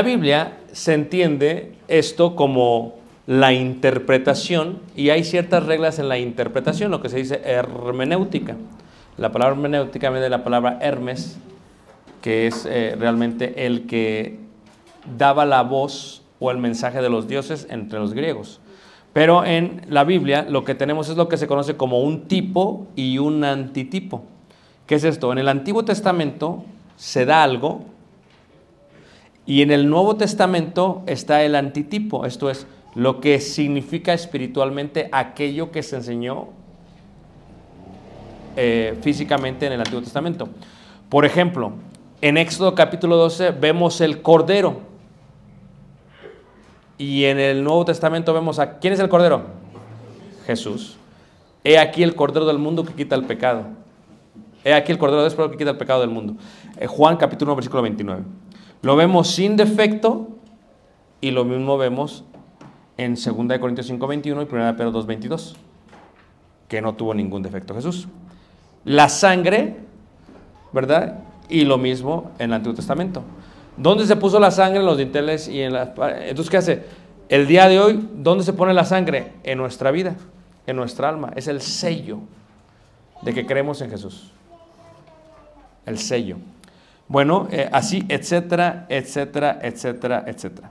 la Biblia se entiende esto como la interpretación y hay ciertas reglas en la interpretación, lo que se dice hermenéutica. La palabra hermenéutica viene de la palabra Hermes, que es eh, realmente el que daba la voz o el mensaje de los dioses entre los griegos. Pero en la Biblia lo que tenemos es lo que se conoce como un tipo y un antitipo. ¿Qué es esto? En el Antiguo Testamento se da algo y en el Nuevo Testamento está el antitipo, esto es lo que significa espiritualmente aquello que se enseñó eh, físicamente en el Antiguo Testamento. Por ejemplo, en Éxodo capítulo 12 vemos el Cordero. Y en el Nuevo Testamento vemos a... ¿Quién es el Cordero? Jesús. He aquí el Cordero del mundo que quita el pecado. He aquí el Cordero de Dios que quita el pecado del mundo. Eh, Juan capítulo 1, versículo 29. Lo vemos sin defecto y lo mismo vemos en 2 Corintios 5, 21 y 1 Pedro 2, 22, que no tuvo ningún defecto Jesús. La sangre, ¿verdad? Y lo mismo en el Antiguo Testamento. ¿Dónde se puso la sangre? En los dinteles y en las... Entonces, ¿qué hace? El día de hoy, ¿dónde se pone la sangre? En nuestra vida, en nuestra alma. Es el sello de que creemos en Jesús. El sello. Bueno, eh, así, etcétera, etcétera, etcétera, etcétera.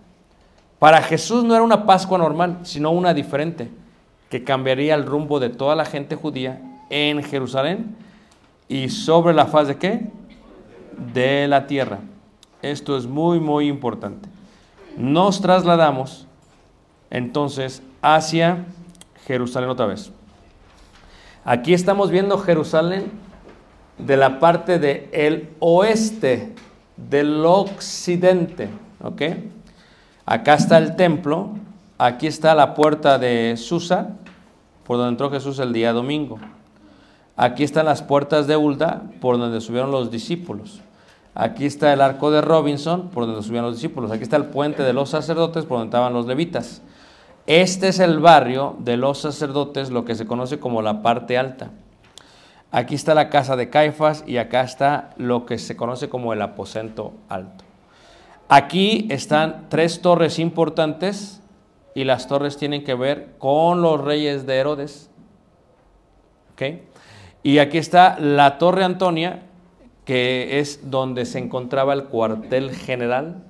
Para Jesús no era una Pascua normal, sino una diferente, que cambiaría el rumbo de toda la gente judía en Jerusalén y sobre la faz de qué? De la tierra. Esto es muy, muy importante. Nos trasladamos entonces hacia Jerusalén otra vez. Aquí estamos viendo Jerusalén de la parte del el oeste, del occidente. ¿Ok? Acá está el templo, aquí está la puerta de Susa, por donde entró Jesús el día domingo. Aquí están las puertas de Ulda, por donde subieron los discípulos. Aquí está el arco de Robinson, por donde subían los discípulos. Aquí está el puente de los sacerdotes, por donde estaban los levitas. Este es el barrio de los sacerdotes, lo que se conoce como la parte alta. Aquí está la casa de Caifás y acá está lo que se conoce como el aposento alto. Aquí están tres torres importantes y las torres tienen que ver con los reyes de Herodes. Y aquí está la torre Antonia, que es donde se encontraba el cuartel general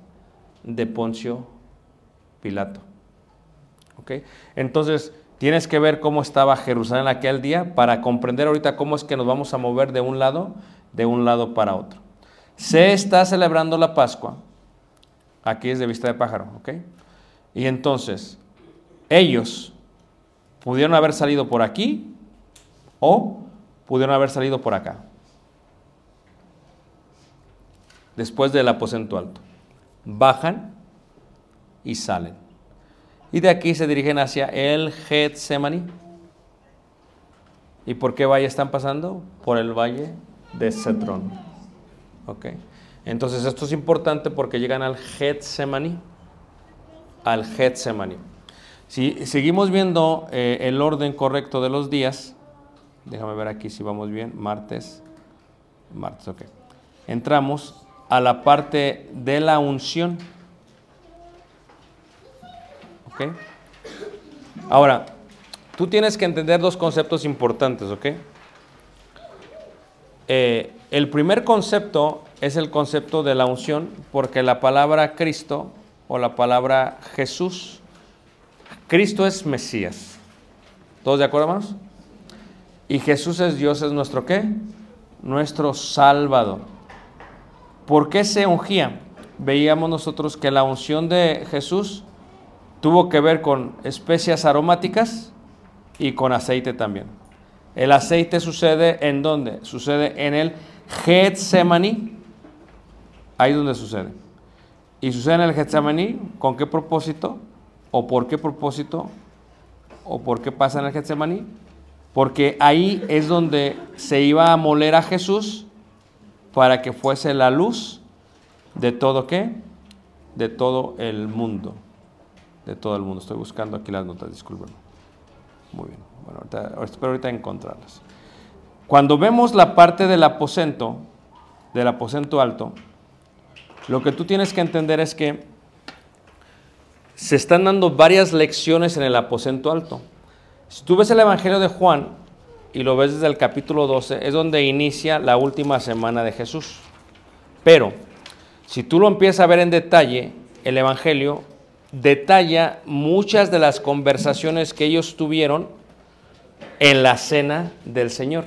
de Poncio Pilato. Entonces, tienes que ver cómo estaba Jerusalén aquel día para comprender ahorita cómo es que nos vamos a mover de un lado, de un lado para otro. Se está celebrando la Pascua. Aquí es de vista de pájaro, ¿ok? Y entonces, ellos pudieron haber salido por aquí o pudieron haber salido por acá. Después del aposento alto. Bajan y salen. Y de aquí se dirigen hacia el Getsemaní. ¿Y por qué valle están pasando? Por el valle de Cedrón. ¿Ok? Entonces esto es importante porque llegan al Getsemaní. Al Getsemaní. Si seguimos viendo eh, el orden correcto de los días, déjame ver aquí si vamos bien, martes, martes, ok. Entramos a la parte de la unción. Ahora, tú tienes que entender dos conceptos importantes, ¿ok? Eh, el primer concepto es el concepto de la unción, porque la palabra Cristo o la palabra Jesús, Cristo es Mesías. ¿Todos de acuerdo, hermanos? Y Jesús es Dios, es nuestro qué? Nuestro Salvador. ¿Por qué se ungía? Veíamos nosotros que la unción de Jesús tuvo que ver con especias aromáticas y con aceite también. El aceite sucede en dónde? Sucede en el Getsemaní. Ahí donde sucede. Y sucede en el Getsemaní, ¿con qué propósito? ¿O por qué propósito? ¿O por qué pasa en el Getsemaní? Porque ahí es donde se iba a moler a Jesús para que fuese la luz de todo qué? De todo el mundo. De todo el mundo. Estoy buscando aquí las notas, disculpen. Muy bien. Bueno, espero ahorita encontrarlas. Cuando vemos la parte del aposento, del aposento alto, lo que tú tienes que entender es que se están dando varias lecciones en el aposento alto. Si tú ves el Evangelio de Juan y lo ves desde el capítulo 12, es donde inicia la última semana de Jesús. Pero, si tú lo empiezas a ver en detalle, el Evangelio detalla muchas de las conversaciones que ellos tuvieron en la cena del Señor.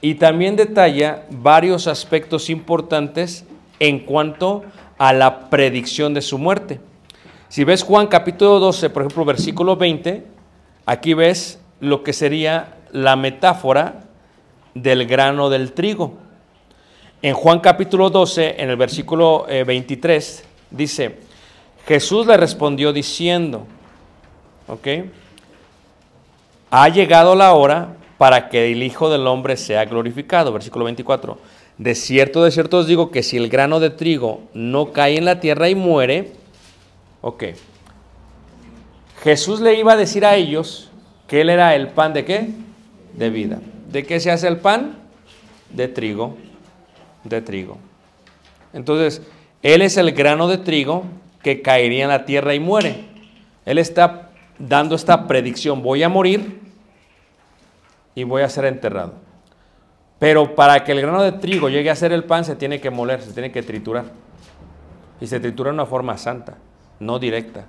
Y también detalla varios aspectos importantes en cuanto a la predicción de su muerte. Si ves Juan capítulo 12, por ejemplo, versículo 20, aquí ves lo que sería la metáfora del grano del trigo. En Juan capítulo 12, en el versículo 23, dice, Jesús le respondió diciendo, ¿ok? Ha llegado la hora para que el Hijo del Hombre sea glorificado. Versículo 24. De cierto, de cierto os digo que si el grano de trigo no cae en la tierra y muere, ok. Jesús le iba a decir a ellos que él era el pan de qué? De vida. ¿De qué se hace el pan? De trigo. De trigo. Entonces, él es el grano de trigo que caería en la tierra y muere. Él está dando esta predicción. Voy a morir y voy a ser enterrado. Pero para que el grano de trigo llegue a ser el pan, se tiene que moler, se tiene que triturar. Y se tritura de una forma santa, no directa.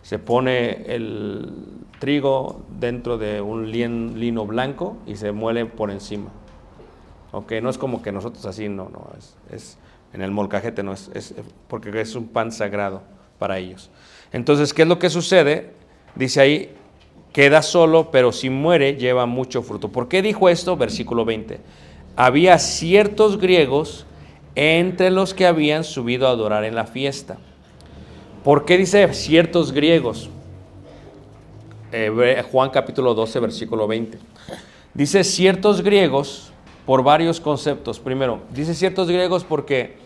Se pone el trigo dentro de un lino blanco y se muele por encima. Ok, no es como que nosotros así, no, no, es en el molcajete, no, es, porque es un pan sagrado para ellos. Entonces, ¿qué es lo que sucede? Dice ahí, queda solo, pero si muere lleva mucho fruto. ¿Por qué dijo esto? Versículo 20. Había ciertos griegos entre los que habían subido a adorar en la fiesta. ¿Por qué dice ciertos griegos? Juan capítulo 12, versículo 20. Dice ciertos griegos por varios conceptos. Primero, dice ciertos griegos porque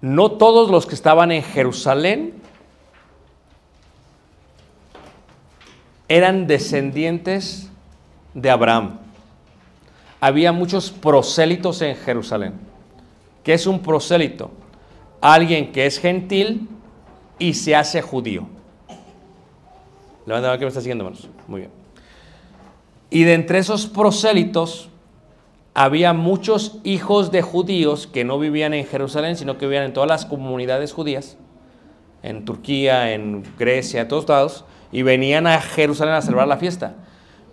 no todos los que estaban en Jerusalén eran descendientes de Abraham. Había muchos prosélitos en Jerusalén. ¿Qué es un prosélito? Alguien que es gentil y se hace judío. Levanta la mano que me está siguiendo, hermanos. Muy bien. Y de entre esos prosélitos había muchos hijos de judíos que no vivían en Jerusalén, sino que vivían en todas las comunidades judías, en Turquía, en Grecia, en todos lados, y venían a Jerusalén a celebrar la fiesta.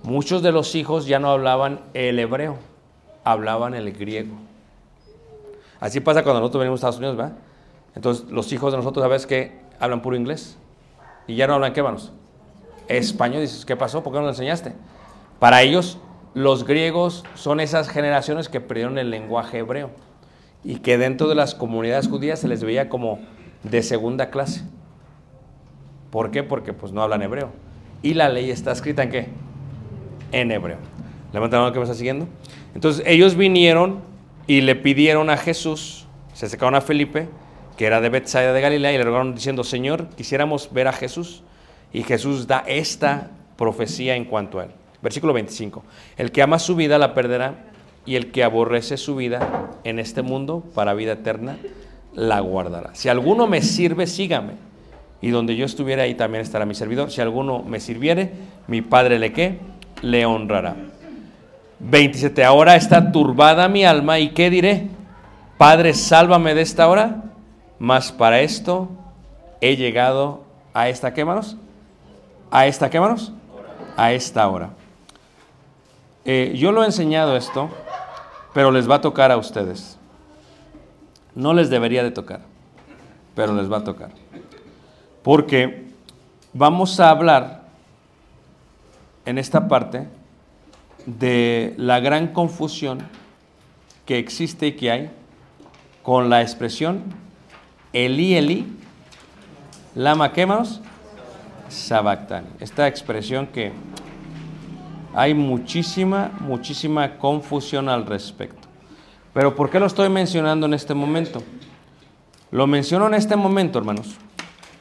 Muchos de los hijos ya no hablaban el hebreo, hablaban el griego. Así pasa cuando nosotros venimos a Estados Unidos, ¿verdad? Entonces, los hijos de nosotros, ¿sabes qué? Hablan puro inglés. Y ya no hablan qué, manos? Español. Dices, ¿qué pasó? ¿Por qué no lo enseñaste? Para ellos, los griegos son esas generaciones que perdieron el lenguaje hebreo y que dentro de las comunidades judías se les veía como de segunda clase. ¿Por qué? Porque pues no hablan hebreo. Y la ley está escrita en qué? En hebreo. Levanta la mano que me está siguiendo. Entonces ellos vinieron y le pidieron a Jesús, se acercaron a Felipe, que era de Bethsaida de Galilea, y le rogaron diciendo, Señor, quisiéramos ver a Jesús. Y Jesús da esta profecía en cuanto a él. Versículo 25. El que ama su vida la perderá, y el que aborrece su vida en este mundo para vida eterna la guardará. Si alguno me sirve, sígame. Y donde yo estuviera ahí también estará mi servidor. Si alguno me sirviere, mi Padre le qué? Le honrará. 27. Ahora está turbada mi alma y qué diré? Padre, sálvame de esta hora. Mas para esto he llegado a esta, ¿qué manos? A esta, ¿qué manos? A esta hora. Eh, yo lo he enseñado esto, pero les va a tocar a ustedes. No les debería de tocar, pero les va a tocar. Porque vamos a hablar en esta parte de la gran confusión que existe y que hay con la expresión Eli Eli, lama quemanos, sabactani. Esta expresión que hay muchísima, muchísima confusión al respecto. Pero ¿por qué lo estoy mencionando en este momento? Lo menciono en este momento, hermanos,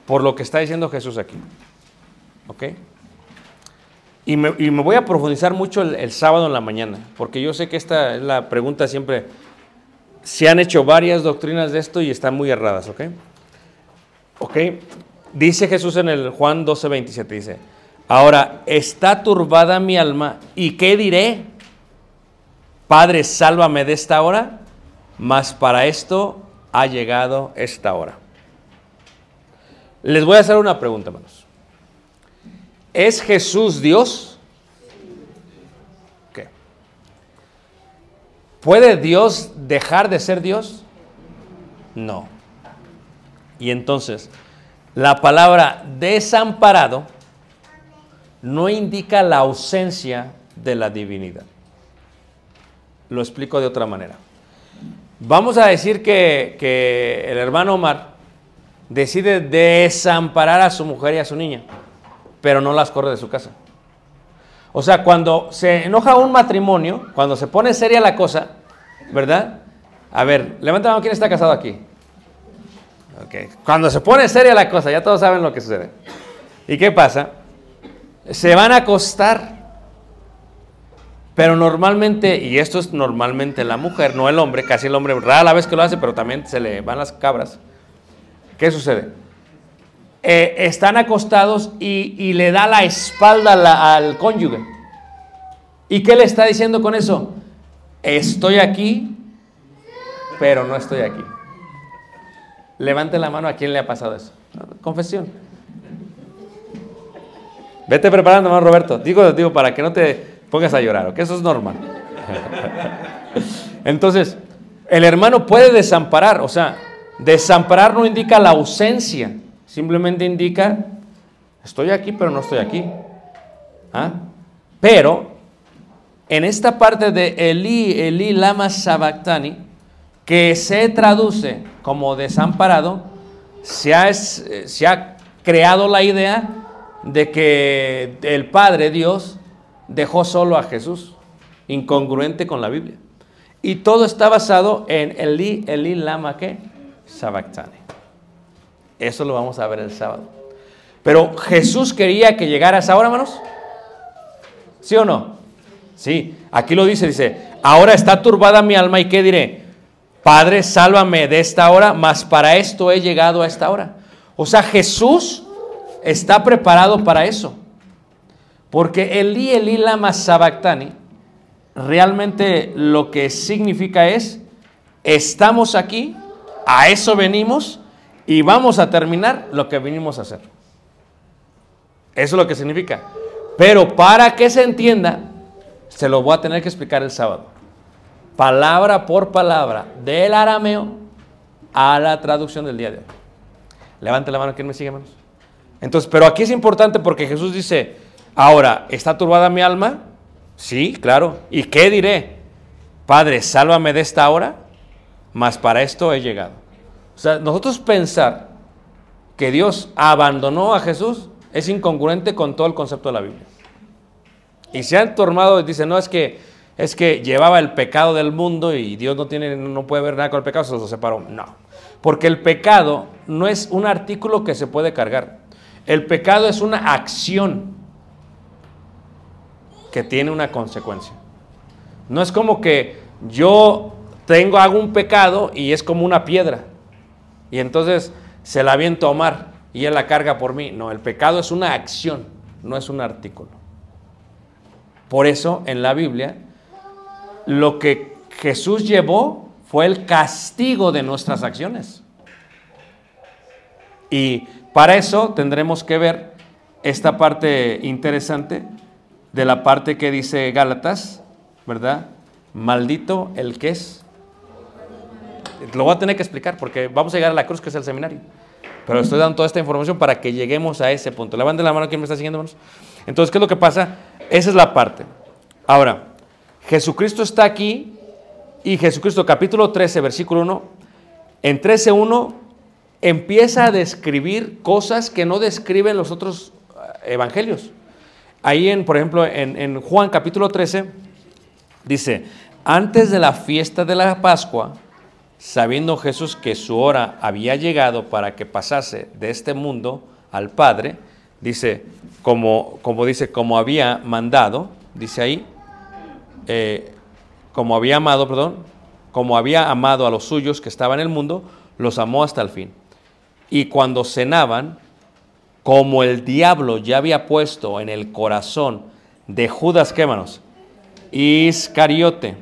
por lo que está diciendo Jesús aquí. ¿Ok? Y me, y me voy a profundizar mucho el, sábado en la mañana, porque yo sé que esta es la pregunta siempre. Se han hecho varias doctrinas de esto y están muy erradas, ¿ok? ¿Ok? Dice Jesús en el Juan 12, 27, dice, ahora está turbada mi alma y ¿qué diré? Padre, sálvame de esta hora, mas para esto ha llegado esta hora. Les voy a hacer una pregunta, hermanos. ¿Es Jesús Dios? ¿Qué? ¿Puede Dios dejar de ser Dios? No. Y entonces, la palabra desamparado no indica la ausencia de la divinidad. Lo explico de otra manera. Vamos a decir que, que el hermano Omar decide desamparar a su mujer y a su niña, pero no las corre de su casa. O sea, cuando se enoja un matrimonio, cuando se pone seria la cosa, ¿verdad? A ver, levanta la mano, ¿quién está casado aquí? Ok. Cuando se pone seria la cosa, ya todos saben lo que sucede. ¿Y qué pasa? Se van a acostar. Pero normalmente, y esto es normalmente la mujer, no el hombre, casi el hombre, rara vez que lo hace, pero también se le van las cabras. ¿Qué sucede? Eh, están acostados y, le da la espalda al cónyuge. ¿Y qué le está diciendo con eso? Estoy aquí, pero no estoy aquí. Levante la mano a quién le ha pasado eso. Confesión. Vete preparando, hermano Roberto. Digo, digo, para que no te pongas a llorar, ¿ok? Eso es normal. Entonces, el hermano puede desamparar, o sea, desamparar no indica la ausencia, simplemente indica, estoy aquí, pero no estoy aquí. ¿Ah? Pero, en esta parte de Eli, Eli lama sabactani, que se traduce como desamparado, se ha, se ha creado la idea de que el Padre Dios dejó solo a Jesús, incongruente con la Biblia. Y todo está basado en Eli, Eli lama que sabactani. Eso lo vamos a ver el sábado. Pero Jesús quería que llegara a esa hora, hermanos. ¿Sí o no? Sí. Aquí lo dice, dice, ahora está turbada mi alma y qué diré. Padre, sálvame de esta hora, mas para esto he llegado a esta hora. O sea, Jesús está preparado para eso. Porque Eli, Eli lama sabactani, realmente lo que significa es, estamos aquí, a eso venimos y vamos a terminar lo que vinimos a hacer. Eso es lo que significa. Pero para que se entienda, se lo voy a tener que explicar el sábado. palabra por palabra, del arameo a la traducción del día de hoy. Levante la mano, ¿quién me sigue, hermanos? Entonces, pero aquí es importante porque Jesús dice, ahora, ¿está turbada mi alma? Sí, claro. ¿Y qué diré? Padre, sálvame de esta hora, mas para esto he llegado. O sea, nosotros pensar que Dios abandonó a Jesús es incongruente con todo el concepto de la Biblia. Y se han tornado y dicen, no, es que, es que llevaba el pecado del mundo y Dios no, tiene, no puede ver nada con el pecado, se lo separó. No, porque el pecado no es un artículo que se puede cargar. El pecado es una acción que tiene una consecuencia. No es como que yo tengo, hago un pecado y es como una piedra. Y entonces se la aviento a Omar y él la carga por mí. No, el pecado es una acción, no es un artículo. Por eso en la Biblia lo que Jesús llevó fue el castigo de nuestras acciones. Y para eso tendremos que ver esta parte interesante de la parte que dice Gálatas, ¿verdad? Maldito el que es. Lo voy a tener que explicar porque vamos a llegar a la cruz que es el seminario. Pero estoy dando toda esta información para que lleguemos a ese punto. Levanten la mano quien me está siguiendo. Entonces, ¿qué es lo que pasa? Esa es la parte. Ahora, Jesucristo está aquí y Jesucristo capítulo 13, versículo 1, en 13.1 empieza a describir cosas que no describen los otros eh, evangelios. Ahí, en, por ejemplo, en, Juan capítulo 13, dice, antes de la fiesta de la Pascua, sabiendo Jesús que su hora había llegado para que pasase de este mundo al Padre, dice, como, como dice, como había mandado, dice ahí, eh, como había amado, perdón, como había amado a los suyos que estaban en el mundo, los amó hasta el fin. Y cuando cenaban, como el diablo ya había puesto en el corazón de Judas, ¿qué manos? Iscariote.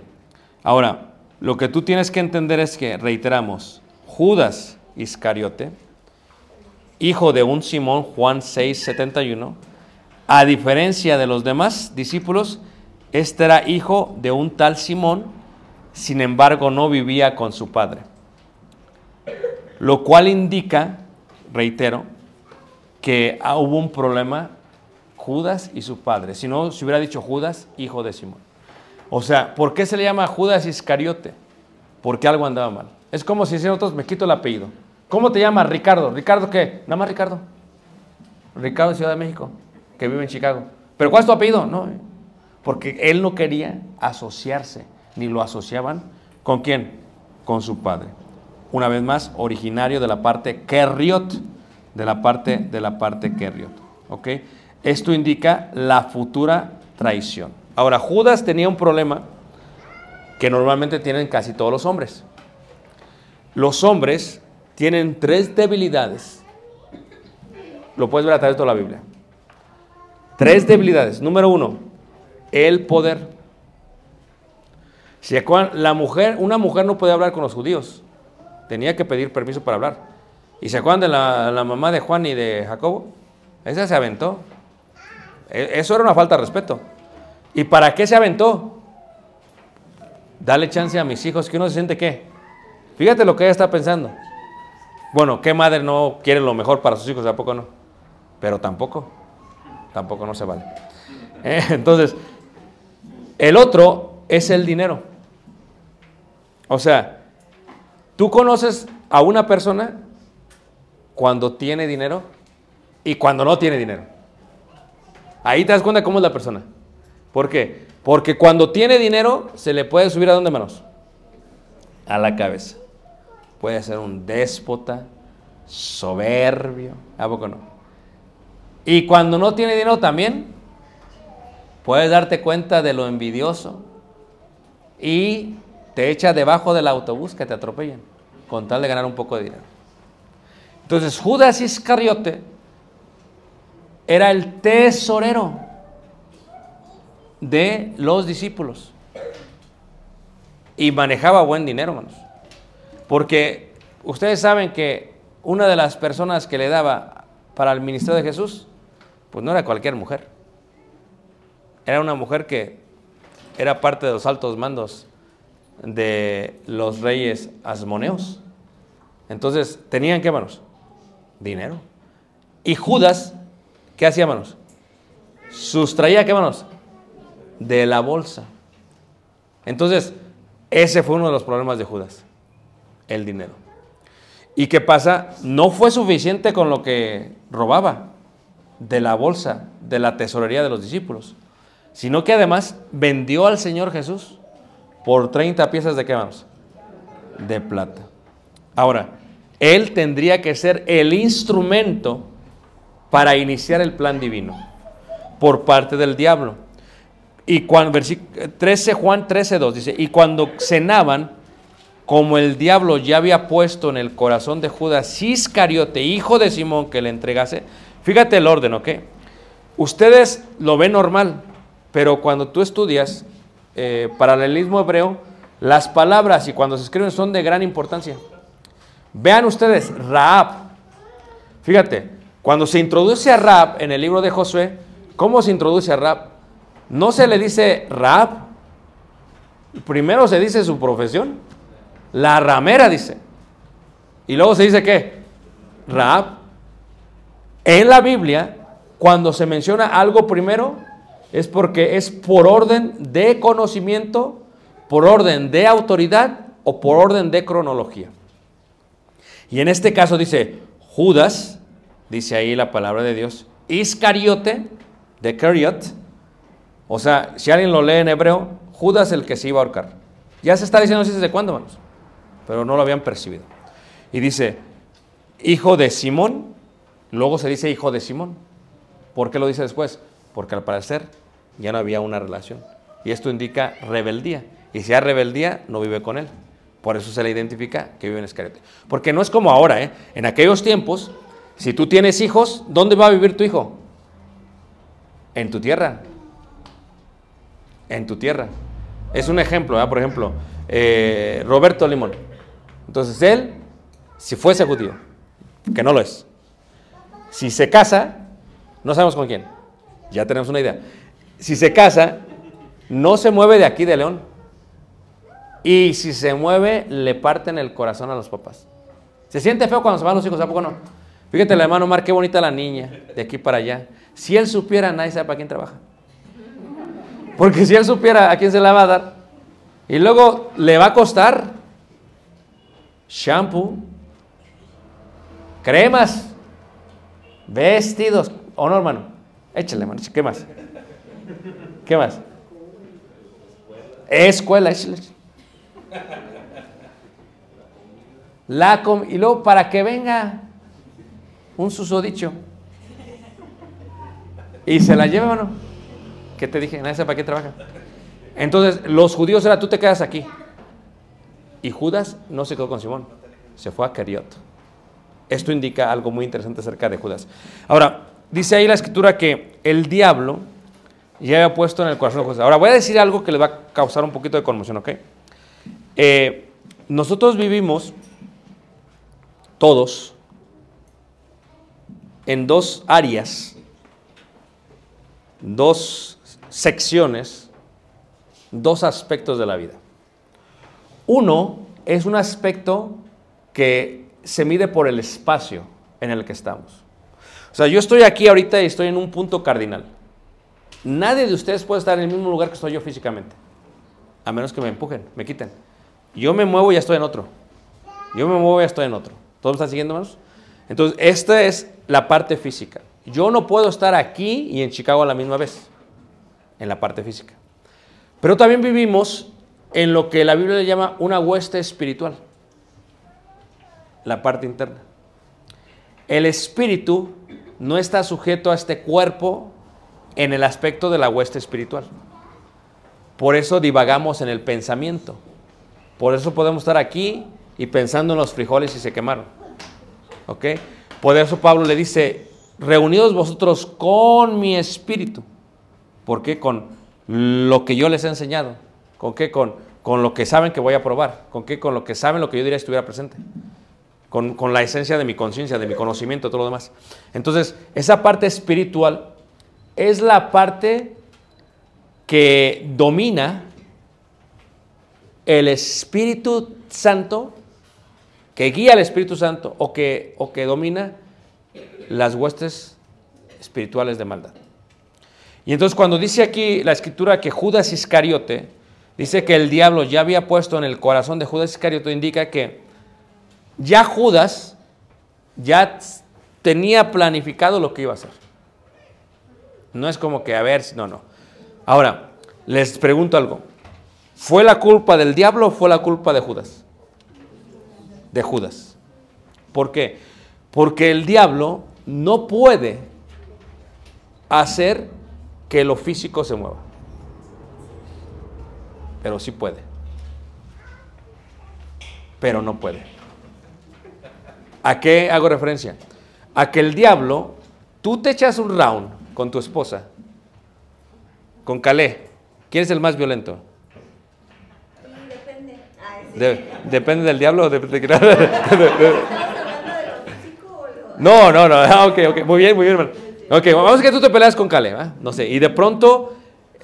Ahora, lo que tú tienes que entender es que, reiteramos, Judas Iscariote, hijo de un Simón, Juan 6, 71, a diferencia de los demás discípulos, este era hijo de un tal Simón, sin embargo no vivía con su padre. Lo cual indica, reitero, que ah, hubo un problema Judas y su padre. Si no, se hubiera dicho Judas, hijo de Simón. O sea, ¿por qué se le llama Judas Iscariote? Porque algo andaba mal. Es como si decían otros, me quito el apellido. ¿Cómo te llamas? Ricardo. ¿Ricardo qué? Nada más Ricardo. Ricardo de Ciudad de México, que vive en Chicago. ¿Pero cuál es tu apellido? No, eh. porque él no quería asociarse, ni lo asociaban con quién? Con su padre. Una vez más, originario de la parte Kerriot, de la parte de la parte Kerriot. ¿Ok? Esto indica la futura traición. Ahora, Judas tenía un problema que normalmente tienen casi todos los hombres. Los hombres tienen tres debilidades. Lo puedes ver a través de toda la Biblia. Tres debilidades. Número uno, el poder. Si la mujer, una mujer no podía hablar con los judíos. Tenía que pedir permiso para hablar. ¿Y se acuerdan de la, mamá de Juan y de Jacobo? Esa se aventó. E- Eso era una falta de respeto. ¿Y para qué se aventó? Dale chance a mis hijos que uno se siente qué. Fíjate lo que ella está pensando. Bueno, ¿qué madre no quiere lo mejor para sus hijos? Tampoco no. Pero tampoco. Tampoco no se vale. Eh, Entonces, el otro es el dinero. O sea, tú conoces a una persona cuando tiene dinero y cuando no tiene dinero. Ahí te das cuenta cómo es la persona. ¿Por qué? Porque cuando tiene dinero se le puede subir a dónde manos? A la cabeza. Puede ser un déspota, soberbio, ¿a poco no? Y cuando no tiene dinero también, puedes darte cuenta de lo envidioso y te echa debajo del autobús que te atropellan con tal de ganar un poco de dinero. Entonces Judas Iscariote era el tesorero de los discípulos y manejaba buen dinero, hermanos. Porque ustedes saben que una de las personas que le daba para el ministerio de Jesús, pues no era cualquier mujer. Era una mujer que era parte de los altos mandos de los reyes asmoneos. Entonces, ¿tenían qué manos? Dinero. Y Judas, ¿qué hacía manos? Sustraía qué manos? De la bolsa. Entonces, ese fue uno de los problemas de Judas, el dinero. ¿Y qué pasa? No fue suficiente con lo que robaba de la bolsa, de la tesorería de los discípulos, sino que además vendió al Señor Jesús por 30 piezas de qué vamos? De plata. Ahora, él tendría que ser el instrumento para iniciar el plan divino por parte del diablo. Y cuando, 13 Juan 13, 2 dice, y cuando cenaban, como el diablo ya había puesto en el corazón de Judas Iscariote, hijo de Simón, que le entregase, fíjate el orden, ¿ok? Ustedes lo ven normal, pero cuando tú estudias eh, paralelismo hebreo, las palabras y cuando se escriben son de gran importancia. Vean ustedes, Raab. Fíjate, cuando se introduce a Raab en el libro de Josué, ¿cómo se introduce a Raab? No se le dice Raab. Primero se dice su profesión. La ramera dice. Y luego se dice qué? Raab. En la Biblia, cuando se menciona algo primero, es porque es por orden de conocimiento, por orden de autoridad o por orden de cronología. Y en este caso dice Judas, dice ahí la palabra de Dios, Iscariote, de Cariot, o sea, si alguien lo lee en hebreo, Judas el que se iba a ahorcar. Ya se está diciendo así desde cuándo, hermanos, pero no lo habían percibido. Y dice, hijo de Simón, luego se dice hijo de Simón. ¿Por qué lo dice después? Porque al parecer ya no había una relación. Y esto indica rebeldía. Y si hay rebeldía, no vive con él. Por eso se le identifica que vive en Escariote. Porque no es como ahora, ¿eh? En aquellos tiempos, si tú tienes hijos, ¿dónde va a vivir tu hijo? En tu tierra. En tu tierra. Es un ejemplo, ¿eh? por ejemplo, eh, Roberto Limón. Entonces él, si fuese judío, que no lo es, si se casa, no sabemos con quién, ya tenemos una idea. Si se casa, no se mueve de aquí de León. Y si se mueve, le parten el corazón a los papás. Se siente feo cuando se van los hijos, ¿a poco no? Fíjate, el hermano Mar, qué bonita la niña, de aquí para allá. Si él supiera, nadie sabe para quién trabaja. Porque si él supiera a quién se la va a dar, y luego le va a costar shampoo, cremas, vestidos. ¿O no, hermano? Échale, hermano. ¿Qué más? ¿Qué más? Escuela, échale. La y luego para que venga un susodicho y se la lleve, hermano. ¿Qué te dije? Nadie sabe para qué trabaja. Entonces, los judíos era tú te quedas aquí. Y Judas no se quedó con Simón, se fue a Cariot. Esto indica algo muy interesante acerca de Judas. Ahora, dice ahí la escritura que el diablo ya había puesto en el corazón de Judas. Ahora, voy a decir algo que le va a causar un poquito de conmoción, ¿ok? Eh, nosotros vivimos todos en dos áreas, dos secciones, dos aspectos de la vida. Uno es un aspecto que se mide por el espacio en el que estamos. O sea, yo estoy aquí ahorita y estoy en un punto cardinal. Nadie de ustedes puede estar en el mismo lugar que estoy yo físicamente, a menos que me empujen, me quiten. Yo me muevo y ya estoy en otro. Yo me muevo y ya estoy en otro. ¿Todos me están siguiendo, hermanos? Entonces, esta es la parte física. Yo no puedo estar aquí y en Chicago a la misma vez, en la parte física. Pero también vivimos en lo que la Biblia le llama una hueste espiritual, la parte interna. El espíritu no está sujeto a este cuerpo en el aspecto de la hueste espiritual. Por eso divagamos en el pensamiento. Por eso podemos estar aquí y pensando en los frijoles y se quemaron. ¿Ok? Por eso Pablo le dice, reunidos vosotros con mi espíritu. ¿Por qué? Con lo que yo les he enseñado. ¿Con qué? Con, con lo que saben que voy a probar. ¿Con qué? Con lo que saben lo que yo diría estuviera presente. Con, con la esencia de mi conciencia, de mi conocimiento, todo lo demás. Entonces, esa parte espiritual es la parte que domina el Espíritu Santo, que guía al Espíritu Santo o que, o que domina las huestes espirituales de maldad. Y entonces cuando dice aquí la escritura que Judas Iscariote, dice que el diablo ya había puesto en el corazón de Judas Iscariote, indica que ya Judas ya tenía planificado lo que iba a hacer. No es como que, a ver, no, no. Ahora, les pregunto algo. ¿Fue la culpa del diablo o fue la culpa de Judas? De Judas. ¿Por qué? Porque el diablo no puede hacer que lo físico se mueva. Pero sí puede. Pero no puede. ¿A qué hago referencia? A que el diablo, tú te echas un round con tu esposa, con Calé. ¿Quién es el más violento? Depende. Ay, sí. De- ¿Depende del diablo o de, de-. No, no, no. Ah, ok, ok. Muy bien, muy bien, hermano. Ok, vamos a que tú te peleas con Caleb, ¿ah? No sé. Y de pronto,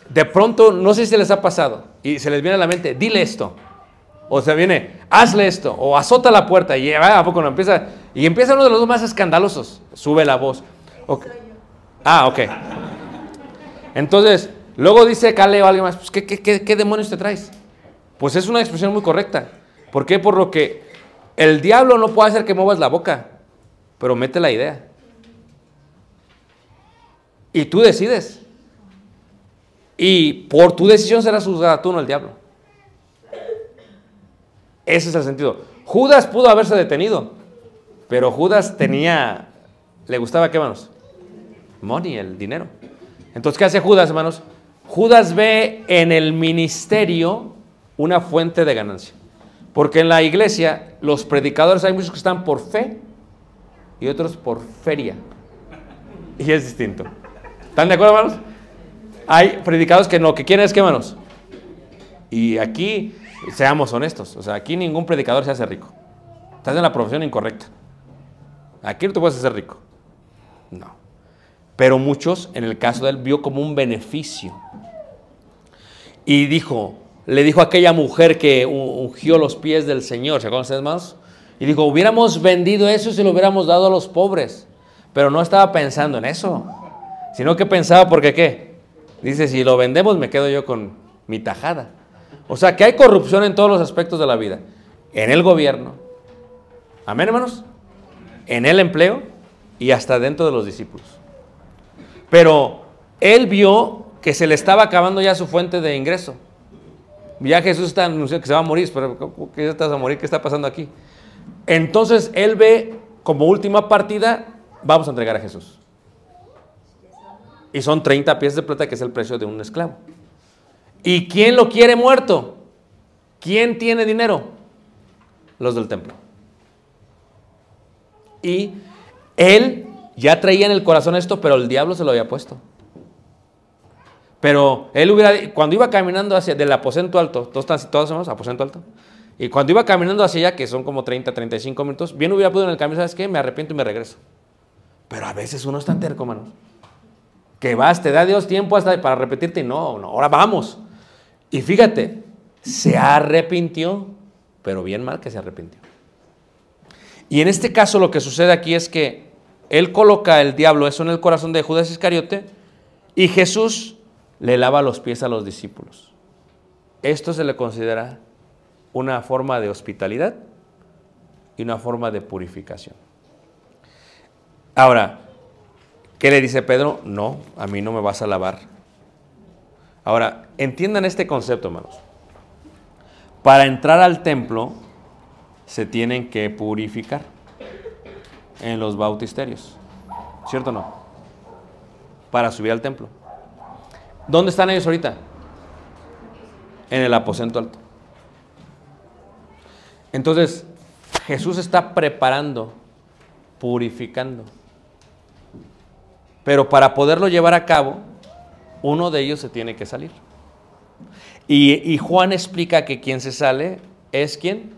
de pronto, no sé si se les ha pasado. Y se les viene a la mente, dile esto. O se viene, hazle esto. O azota la puerta. Y ¿a poco no empieza? Y empieza uno de los dos más escandalosos. Sube la voz. Ah, ok. Entonces, luego dice Caleb o alguien más, pues, ¿qué, qué, qué, qué demonios te traes? Pues es una expresión muy correcta. ¿Por qué? Por lo que el diablo no puede hacer que muevas la boca, pero mete la idea. Y tú decides. Y por tu decisión serás juzgada tú, no el diablo. Ese es el sentido. Judas pudo haberse detenido, pero Judas tenía, le gustaba qué manos? Money, el dinero. Entonces, ¿qué hace Judas, hermanos? Judas ve en el ministerio una fuente de ganancia. Porque en la iglesia, los predicadores hay muchos que están por fe y otros por feria. Y es distinto. ¿Están de acuerdo, hermanos? Hay predicadores que no, que quieren es que, hermanos. Y aquí, seamos honestos, o sea, aquí ningún predicador se hace rico. Estás en la profesión incorrecta. Aquí no te puedes hacer rico. No. Pero muchos, en el caso de él, vio como un beneficio. Y dijo, le dijo a aquella mujer que ungió los pies del Señor, ¿se acuerdan ustedes, hermanos? Y dijo, hubiéramos vendido eso se lo hubiéramos dado a los pobres. Pero no estaba pensando en eso, sino que pensaba, porque qué? Dice, si lo vendemos me quedo yo con mi tajada. O sea, que hay corrupción en todos los aspectos de la vida. En el gobierno. Amén, hermanos. En el empleo y hasta dentro de los discípulos. Pero él vio que se le estaba acabando ya su fuente de ingreso. Ya Jesús está anunciando que se va a morir, pero ¿cómo que ya estás a morir? ¿Qué está pasando aquí? Entonces él ve como última partida, vamos a entregar a Jesús. Y son 30 piezas de plata, que es el precio de un esclavo. ¿Y quién lo quiere muerto? ¿Quién tiene dinero? Los del templo. Y él ya traía en el corazón esto, pero el diablo se lo había puesto. Pero él hubiera, cuando iba caminando hacia del aposento alto, todos, están- todos somos aposento alto, y cuando iba caminando hacia allá, que son como 30, 35 minutos, bien hubiera podido en el camino, ¿sabes qué? Me arrepiento y me regreso. Pero a veces uno es tan terco, hermanos, que vas, te da Dios tiempo hasta para repetirte y no, no, ahora vamos. Y fíjate, se arrepintió, pero bien mal que se arrepintió. Y en este caso lo que sucede aquí es que él coloca el diablo eso en el corazón de Judas Iscariote y Jesús le lava los pies a los discípulos. Esto se le considera una forma de hospitalidad y una forma de purificación. Ahora, ¿qué le dice Pedro? No, a mí no me vas a lavar. Ahora, entiendan este concepto, hermanos. Para entrar al templo se tienen que purificar en los bautisterios. ¿Cierto o no? Para subir al templo. ¿Dónde están ellos ahorita? En el aposento alto. Entonces, Jesús está preparando, purificando. Pero para poderlo llevar a cabo, uno de ellos se tiene que salir. Y, Juan explica que quien se sale es quien?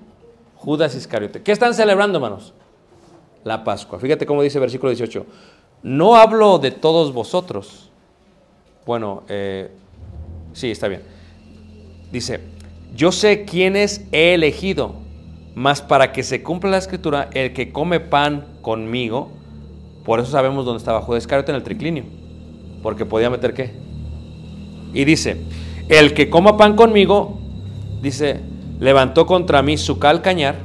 Judas Iscariote. ¿Qué están celebrando, hermanos? La Pascua. Fíjate cómo dice el versículo 18. No hablo de todos vosotros. Bueno, eh, sí, está bien. Dice, yo sé quiénes he elegido, mas para que se cumpla la escritura, el que come pan conmigo, por eso sabemos dónde estaba Judas Iscariote en el triclinio, porque podía meter qué. Y dice, el que coma pan conmigo, dice, levantó contra mí su calcañar,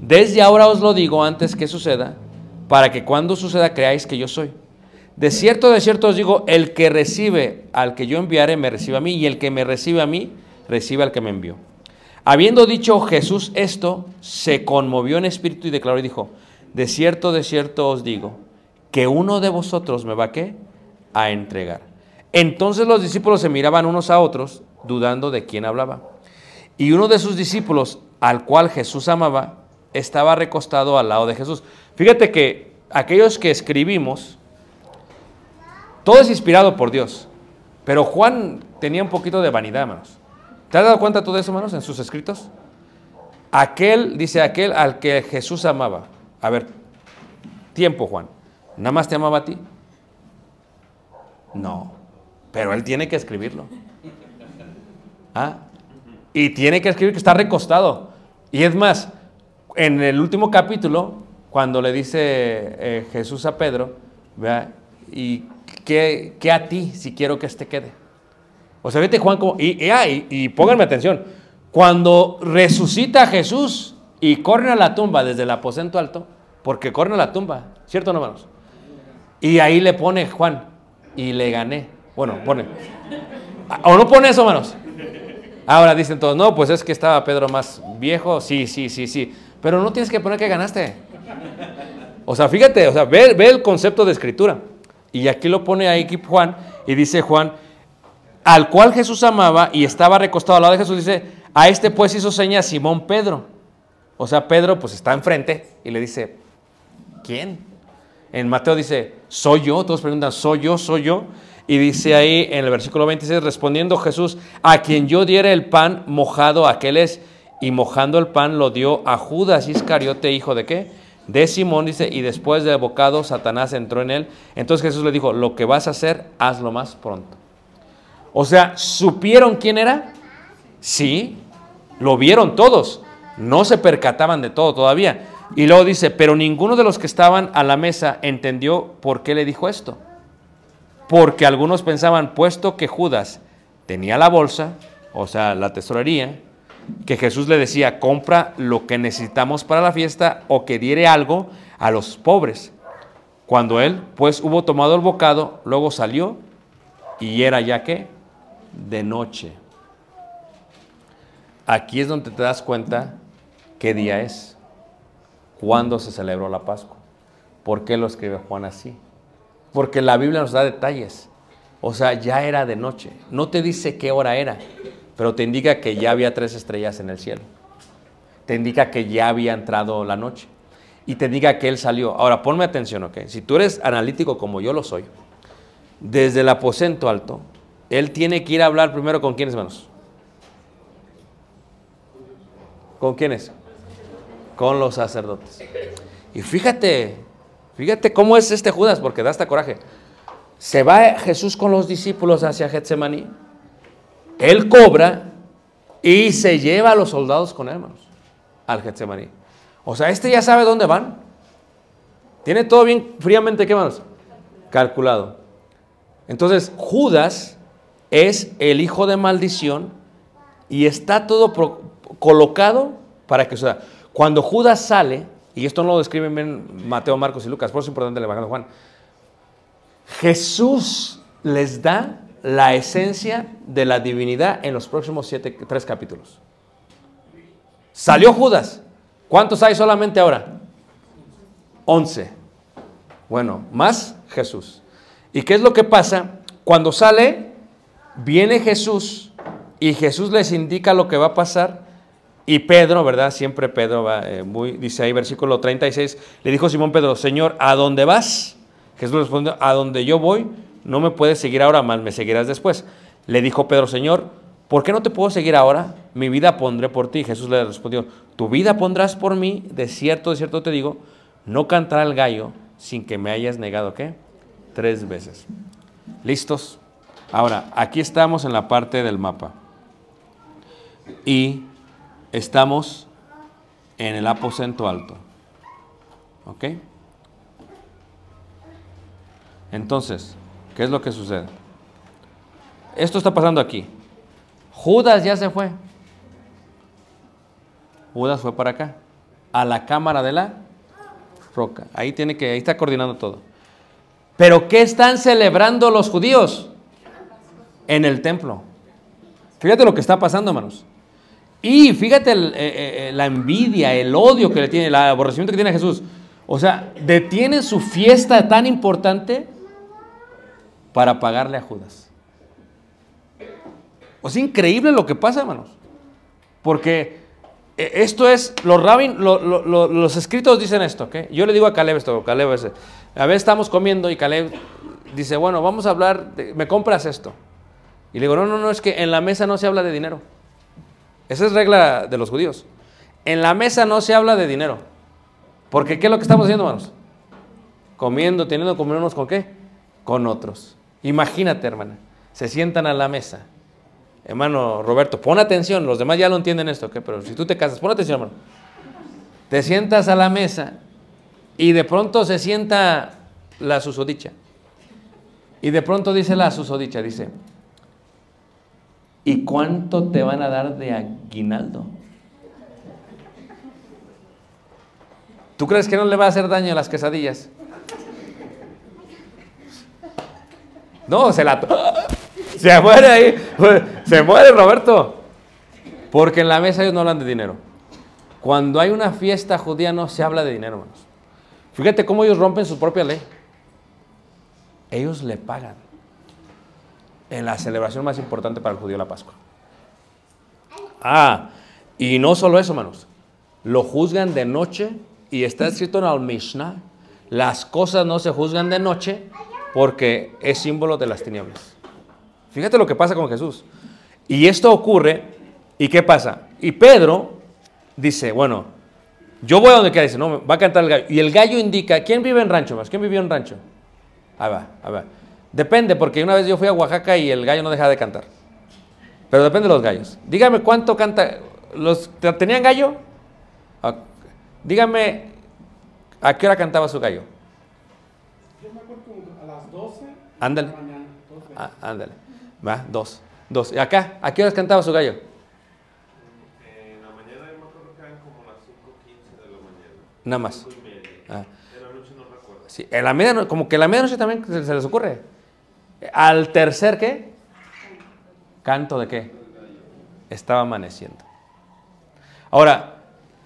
desde ahora os lo digo antes que suceda, para que cuando suceda creáis que yo soy. De cierto, de cierto os digo, el que recibe al que yo enviare, me recibe a mí, y el que me recibe a mí, recibe al que me envió. Habiendo dicho Jesús esto, se conmovió en espíritu y declaró y dijo, de cierto, de cierto os digo, que uno de vosotros me va qué? A entregar. Entonces los discípulos se miraban unos a otros, dudando de quién hablaba. Y uno de sus discípulos, al cual Jesús amaba, estaba recostado al lado de Jesús. Fíjate que aquellos que escribimos, todo es inspirado por Dios. Pero Juan tenía un poquito de vanidad, hermanos. ¿Te has dado cuenta de todo eso, hermanos, en sus escritos? Aquel, dice aquel al que Jesús amaba. A ver, tiempo, Juan. ¿Nada más te amaba a ti? No, pero él tiene que escribirlo. ¿Ah? Y tiene que escribir que está recostado. Y es más, en el último capítulo, cuando le dice eh, Jesús a Pedro, ¿vea? ¿y qué, qué a ti si quiero que este quede? O sea, vete Juan como... Y, ah, y- y pónganme atención. Cuando resucita Jesús y corren a la tumba desde el aposento alto, porque corren a la tumba, ¿cierto hermanos? Y ahí le pone Juan, y le gané. Bueno, pone. ¿O no pone eso, hermanos? Ahora dicen todos, no, pues es que estaba Pedro más viejo. Sí, sí, sí, sí. Pero no tienes que poner que ganaste. O sea, fíjate, o sea, ve, ve el concepto de escritura. Y aquí lo pone ahí Juan, y dice Juan, al cual Jesús amaba y estaba recostado al lado de Jesús, dice, a este pues hizo seña Simón Pedro. O sea, Pedro pues está enfrente y le dice, ¿quién? En Mateo dice, soy yo, todos preguntan, soy yo, soy yo. Y dice ahí en el versículo 26, respondiendo Jesús, a quien yo diera el pan mojado, aquel es. Y mojando el pan lo dio a Judas Iscariote, hijo de qué? De Simón, dice, y después del bocado Satanás entró en él. Entonces Jesús le dijo, lo que vas a hacer, hazlo más pronto. O sea, ¿supieron quién era? Sí, lo vieron todos. No se percataban de todo todavía. Y luego dice, pero ninguno de los que estaban a la mesa entendió por qué le dijo esto. Porque algunos pensaban, puesto que Judas tenía la bolsa, o sea, la tesorería, que Jesús le decía, compra lo que necesitamos para la fiesta o que diere algo a los pobres. Cuando él, pues, hubo tomado el bocado, luego salió y era ya que de noche. Aquí es donde te das cuenta qué día es, cuándo se celebró la Pascua. ¿Por qué lo escribe Juan así? Porque la Biblia nos da detalles. O sea, ya era de noche. No te dice qué hora era, pero te indica que ya había tres estrellas en el cielo. Te indica que ya había entrado la noche. Y te indica que él salió. Ahora, ponme atención, ¿ok? Si tú eres analítico como yo lo soy, desde el aposento alto, él tiene que ir a hablar primero con quiénes, hermanos. ¿Con quiénes? Con los sacerdotes. Y fíjate, fíjate cómo es este Judas, porque da hasta coraje. Se va Jesús con los discípulos hacia Getsemaní. Él cobra y se lleva a los soldados con él, hermanos, al Getsemaní. O sea, este ya sabe dónde van. Tiene todo bien fríamente, ¿qué manos? Calculado. Entonces, Judas es el hijo de maldición y está todo colocado para que suceda. Cuando Judas sale, y esto no lo describen bien Mateo, Marcos y Lucas, por eso es importante el Evangelio de Juan, Jesús les da la esencia de la divinidad en los próximos siete, tres capítulos. Salió Judas. ¿Cuántos hay solamente ahora? Once. Bueno, más Jesús. ¿Y qué es lo que pasa? Cuando sale, viene Jesús y Jesús les indica lo que va a pasar. Y Pedro, ¿verdad? Siempre Pedro va, eh, muy, dice ahí versículo 36, le dijo Simón Pedro, Señor, ¿a dónde vas? Jesús respondió, a donde yo voy, no me puedes seguir ahora, más me seguirás después. Le dijo Pedro, Señor, ¿por qué no te puedo seguir ahora? Mi vida pondré por ti. Jesús le respondió, tu vida pondrás por mí, de cierto, de cierto te digo, no cantará el gallo sin que me hayas negado, ¿qué? Tres veces. ¿Listos? Ahora, aquí estamos en la parte del mapa. y estamos en el aposento alto. ¿Ok? Entonces, ¿qué es lo que sucede? Esto está pasando aquí. Judas ya se fue. Judas fue para acá, a la cámara de la roca. Ahí tiene que, ahí está coordinando todo. Pero ¿qué están celebrando los judíos? En el templo. Fíjate lo que está pasando, hermanos. Y fíjate el, eh, eh, la envidia, el odio que le tiene, el aborrecimiento que tiene Jesús. O sea, detiene su fiesta tan importante para pagarle a Judas. O sea, increíble lo que pasa, hermanos. Porque eh, esto es, los rabin, lo- lo- lo- los escritos dicen esto, ¿ok? Yo le digo a Caleb esto, Caleb. A veces estamos comiendo y Caleb dice, bueno, vamos a hablar, me compras esto. Y le digo, no, no, no, es que en la mesa no se habla de dinero. Esa es regla de los judíos. En la mesa no se habla de dinero. Porque ¿qué es lo que estamos haciendo, hermanos? Comiendo, teniendo unos con qué? Con otros. Imagínate, hermana. Se sientan a la mesa. Hermano Roberto, pon atención. Los demás ya lo entienden esto, ¿ok? Pero si tú te casas, pon atención, hermano. Te sientas a la mesa y de pronto se sienta la susodicha. Y de pronto dice la susodicha, dice, ¿y cuánto te van a dar de aguinaldo? ¿Tú crees que no le va a hacer daño a las quesadillas? No, se la... Se muere ahí. Se muere Roberto. Porque en la mesa ellos no hablan de dinero. Cuando hay una fiesta judía no se habla de dinero, hermanos. Fíjate cómo ellos rompen su propia ley. Ellos le pagan en la celebración más importante para el judío, la Pascua. Ah, y no solo eso, hermanos. Lo juzgan de noche y está escrito en el Mishnah, las cosas no se juzgan de noche porque es símbolo de las tinieblas. Fíjate lo que pasa con Jesús. Y esto ocurre, ¿y qué pasa? Y Pedro dice, bueno, yo voy a donde quiera, dice, no, va a cantar el gallo. Y el gallo indica, ¿quién vive en rancho más? ¿Quién vivió en rancho? Ahí va, ahí va. Depende, porque una vez yo fui a Oaxaca y el gallo no dejaba de cantar. Pero depende de los gallos. Dígame cuánto canta. ¿Los, ¿Tenían gallo? Ah, Dígame a qué hora cantaba su gallo. Yo me acuerdo como a las 12 Ándale. de la mañana. 12. Ah, ándale. Va, dos. Dos. ¿Y acá? ¿A qué horas cantaba su gallo? En la mañana yo me acuerdo que eran como las 5.15 de la mañana. Nada más. 5 y media. Ah, En la noche no recuerdo. sí. En la medianoche, como que en la medianoche también se les ocurre. Al tercer, ¿qué? ¿Canto de qué? Estaba amaneciendo. Ahora,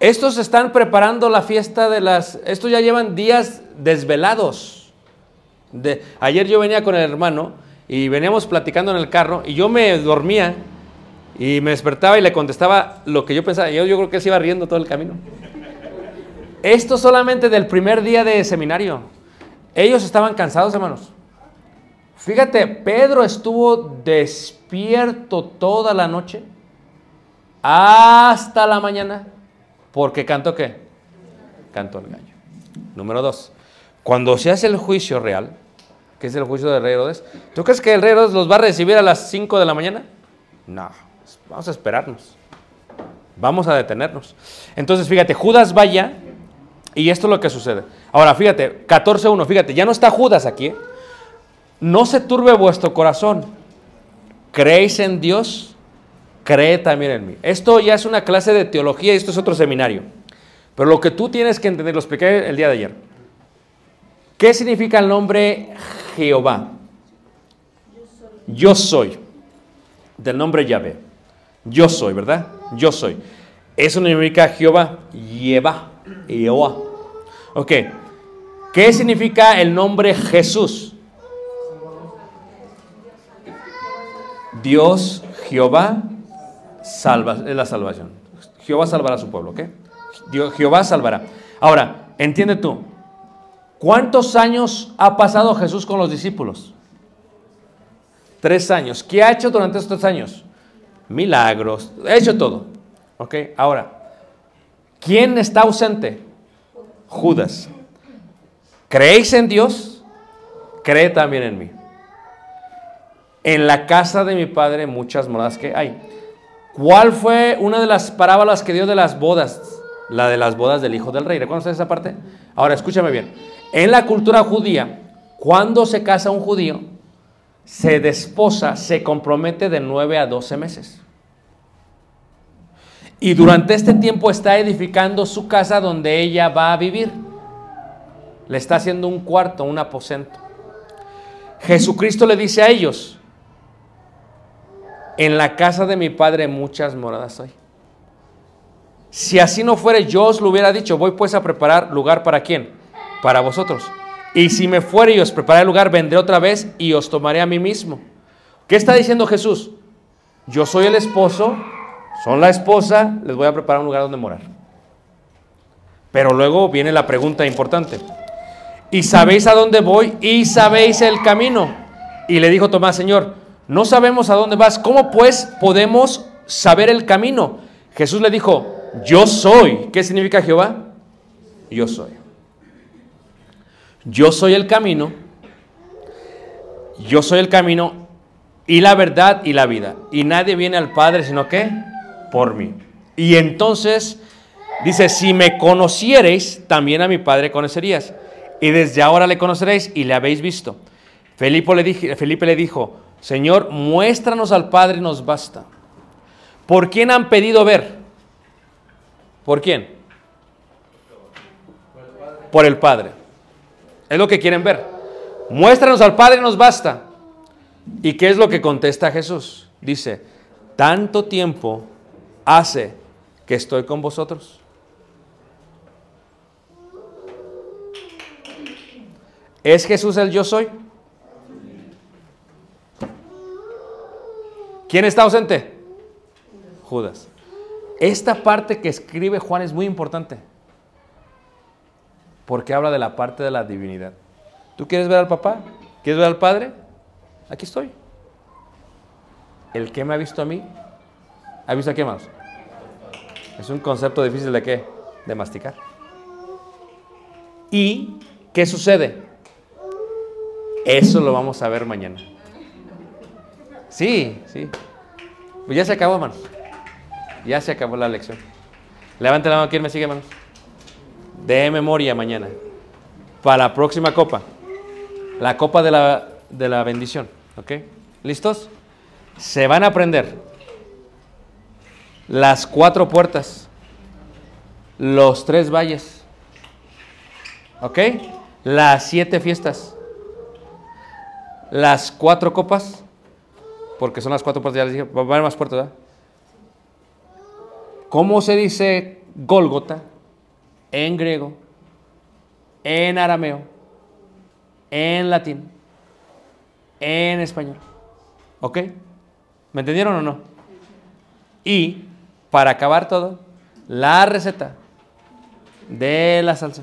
estos están preparando la fiesta de las... Estos ya llevan días desvelados. De, ayer yo venía con el hermano y veníamos platicando en el carro y yo me dormía y me despertaba y le contestaba lo que yo pensaba. Yo, yo creo que se iba riendo todo el camino. Esto solamente del primer día de seminario. Ellos estaban cansados, hermanos. Fíjate, Pedro estuvo despierto toda la noche hasta la mañana porque cantó qué? Cantó el gallo. Número dos, cuando se hace el juicio real, que es el juicio del rey Herodes, ¿tú crees que el rey Herodes los va a recibir a las 5 de la mañana? No, vamos a esperarnos. Vamos a detenernos. Entonces, fíjate, Judas vaya y esto es lo que sucede. Ahora, fíjate, 14.1, fíjate, ya no está Judas aquí. ¿eh? No se turbe vuestro corazón. ¿Creéis en Dios? Cree también en mí. Esto ya es una clase de teología y esto es otro seminario. Pero lo que tú tienes que entender, lo expliqué el día de ayer. ¿Qué significa el nombre Jehová? Yo soy. Del nombre Yahvé. Yo soy, ¿verdad? Yo soy. Eso significa Jehová. Jehová. Jehová. Ok. ¿Qué significa el nombre Jesús? Dios, Jehová, salva, es la salvación. Jehová salvará a su pueblo, ¿ok? Dios, Jehová salvará. Ahora, entiende tú, ¿cuántos años ha pasado Jesús con los discípulos? Tres años. ¿Qué ha hecho durante estos tres años? Milagros, ha hecho todo. ¿Ok? Ahora, ¿quién está ausente? Judas. ¿Creéis en Dios? Cree también en mí. En la casa de mi padre muchas moradas que hay. ¿Cuál fue una de las parábolas que dio de las bodas? La de las bodas del hijo del rey. ¿Recuerdan esa parte? Ahora, escúchame bien. En la cultura judía, cuando se casa un judío, se desposa, se compromete de 9 a 12 meses. Y durante este tiempo está edificando su casa donde ella va a vivir. Le está haciendo un cuarto, un aposento. Jesucristo le dice a ellos, en la casa de mi padre muchas moradas hay. Si así no fuere, yo os lo hubiera dicho, voy pues a preparar lugar para quién? Para vosotros. Y si me fuere y os prepararé lugar, vendré otra vez y os tomaré a mí mismo. ¿Qué está diciendo Jesús? Yo soy el esposo, son la esposa, les voy a preparar un lugar donde morar. Pero luego viene la pregunta importante. ¿Y sabéis a dónde voy? ¿Y sabéis el camino? Y le dijo Tomás, Señor, no sabemos a dónde vas. ¿Cómo pues podemos saber el camino? Jesús le dijo, yo soy. ¿Qué significa Jehová? Yo soy. Yo soy el camino. Yo soy el camino y la verdad y la vida. Y nadie viene al Padre sino que por mí. Y entonces dice, si me conociereis, también a mi Padre conocerías. Y desde ahora le conoceréis y le habéis visto. Felipe le, Felipe le dijo, Señor, muéstranos al Padre y nos basta. ¿Por quién han pedido ver? ¿Por quién? Por el Padre. Es lo que quieren ver. Muéstranos al Padre y nos basta. ¿Y qué es lo que contesta Jesús? Dice, tanto tiempo hace que estoy con vosotros. ¿Es Jesús el yo soy? ¿Quién está ausente? Judas. Esta parte que escribe Juan es muy importante. Porque habla de la parte de la divinidad. ¿Tú quieres ver al papá? ¿Quieres ver al padre? Aquí estoy. El que me ha visto a mí, ¿ha visto a quién más? Es un concepto difícil de qué? De masticar. ¿Y qué sucede? Eso lo vamos a ver mañana. Sí, sí. Pues ya se acabó, hermanos. Ya se acabó la lección. Levante la mano, ¿quién me sigue, hermanos? De memoria mañana. Para la próxima copa. La copa de la, de la bendición. ¿Ok? ¿Listos? Se van a aprender las cuatro puertas, los tres valles, ¿ok? Las siete fiestas, las cuatro copas, porque son las cuatro puertas, ya les dije, va a haber más puertas, ¿verdad? ¿Cómo se dice Gólgota en griego, en arameo, en latín, en español? ¿Ok? ¿Me entendieron o no? Y para acabar todo, la receta de la salsa.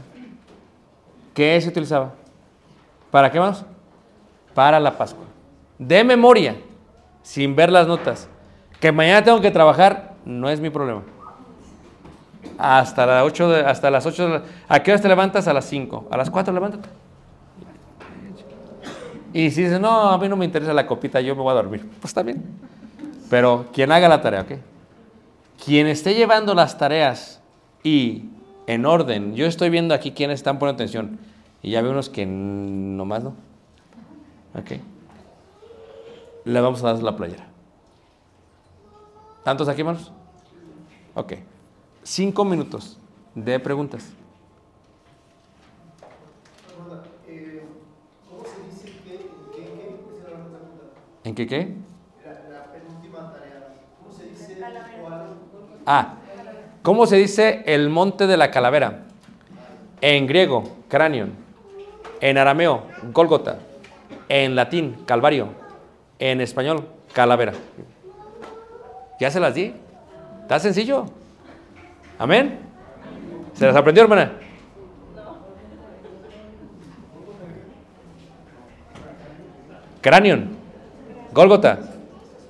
¿Qué se utilizaba? ¿Para qué más? Para la Pascua. De memoria, sin ver las notas. Que mañana tengo que trabajar, no es mi problema. Hasta, las 8 de- hasta las 8 de la- ¿A qué hora te levantas? A las 5. A las 4 levántate. Y si dices, no, a mí no me interesa la copita, yo me voy a dormir. Pues está bien. Pero quien haga la tarea, ¿ok? Quien esté llevando las tareas y en orden, yo estoy viendo aquí quienes están poniendo atención y ya veo unos que nomás no. ¿Ok? Le vamos a dar la playera. ¿Tantos aquí, hermanos? Ok. Cinco minutos de preguntas. ¿En qué qué? La, penúltima tarea. ¿Cómo se dice? Ah, ¿cómo se dice el monte de la calavera? En griego, cráneo. En arameo, Gólgota. En latín, Calvario. En español, calavera. ¿Ya se las di? ¿Está sencillo? ¿Amén? ¿Se las aprendió, hermana? Cráneo, Gólgota,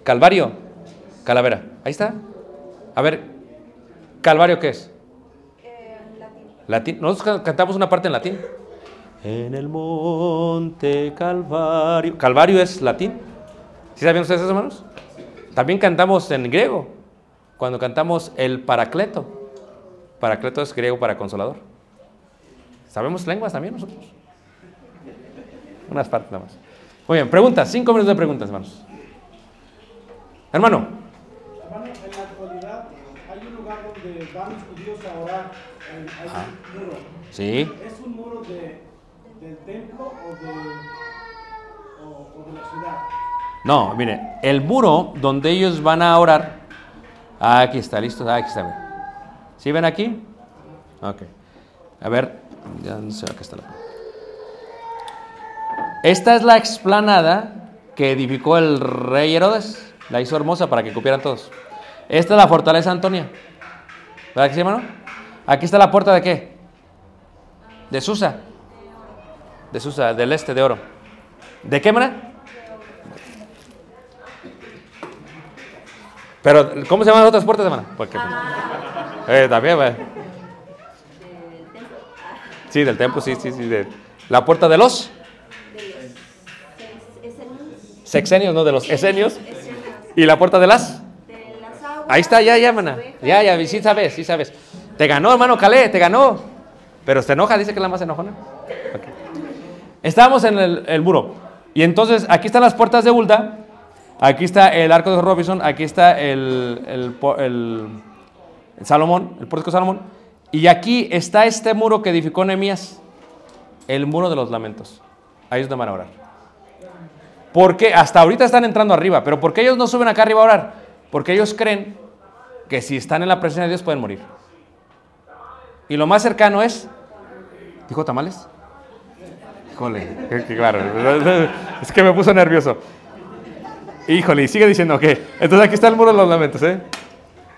Calvario, calavera. Ahí está. A ver, Calvario, ¿qué es? Latín. Nosotros ca- cantamos una parte en latín. En el monte Calvario. Calvario es latín. ¿Sí sabían ustedes eso, hermanos? También cantamos en griego. Cuando cantamos el paracleto. Paracleto es griego para consolador. ¿Sabemos lenguas también nosotros? Unas partes nada más. Muy bien, preguntas. Cinco minutos de preguntas, hermanos. Hermano. Hermano, en la actualidad hay un lugar donde van los judíos a orar. Hay, Ajá. un muro. Sí. ¿Es un muro de, del templo o de, o, o de la ciudad? No, mire, el muro donde ellos van a orar. Ah, aquí está, listo. Ah, aquí está. ¿Sí ven aquí? Ok. A ver, ya no sé, acá está la. Esta es la explanada que edificó el rey Herodes. La hizo hermosa para que cupieran todos. Esta es la fortaleza Antonia. ¿Verdad que sí, hermano? Aquí está la puerta de qué? De Susa. De Susa, del este de oro. ¿De qué manera? Pero, ¿cómo se llaman las otras puertas, hermano? Porque, eh, también. Sí, del templo, sí, sí, sí. de- la puerta de los sexenios, no de los esenios. Y la puerta de las. Ahí está, ya, ya, mana. Ya, ya, sí sabes, sí sabes. Te ganó, hermano Calé, te ganó. Pero se enoja, dice que es la más enojona. Ok. Estábamos en el, el muro. Y entonces, aquí están las puertas de Ulda. Aquí está el arco de Robinson. Aquí está el, el, el- Salomón, el pórtico Salomón. Y aquí está este muro que edificó Nehemías. El muro de los lamentos. Ahí es donde van a orar. Porque hasta ahorita están entrando arriba, pero ¿por qué ellos no suben acá arriba a orar? Porque ellos creen que si están en la presencia de Dios pueden morir. Y lo más cercano es, ¿dijo tamales? Híjole, claro, es que me puso nervioso. Híjole, sigue diciendo que, entonces aquí está el muro de los lamentos, ¿eh?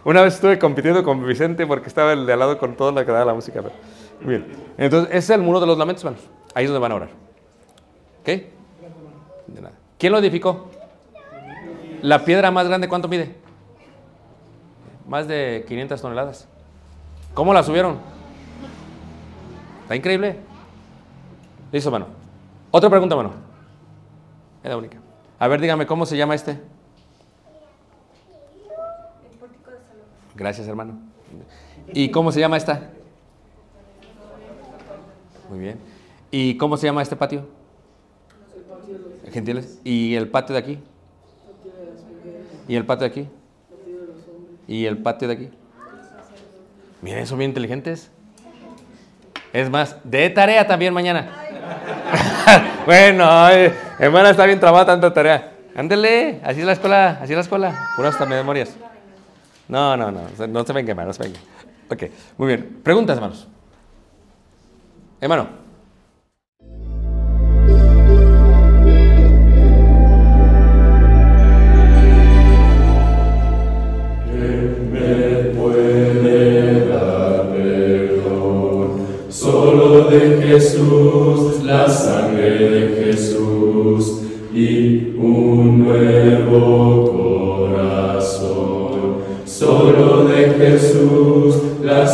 Una vez estuve compitiendo con Vicente porque estaba el de al lado con todo lo que daba la música. pero- Bien, entonces ese es el muro de los lamentos, hermanos. Ahí es donde van a orar. ¿Ok? De nada. ¿Quién lo edificó? La piedra más grande, ¿cuánto mide? Más de 500 toneladas. ¿Cómo la subieron? Está increíble. Listo, mano. Otra pregunta, mano. Es la única. A ver, dígame, ¿cómo se llama este? Gracias, hermano. ¿Y cómo se llama esta? Muy bien. ¿Y cómo se llama este patio? Gentiles. ¿Y el patio de aquí? ¿Y el patio de aquí? ¿Y el patio de aquí? Miren, son bien inteligentes. Es más, de tarea también mañana. Bueno, ay, hermana está bien trabada tanta tarea. Ándele, así es la escuela, así es la escuela. Puras memorias. No, no, no, no se venga, hermano, no se venga. Ok, muy bien. Preguntas, hermanos. Hermano. Jesús, la nuevo corazón. Solo de Jesús, la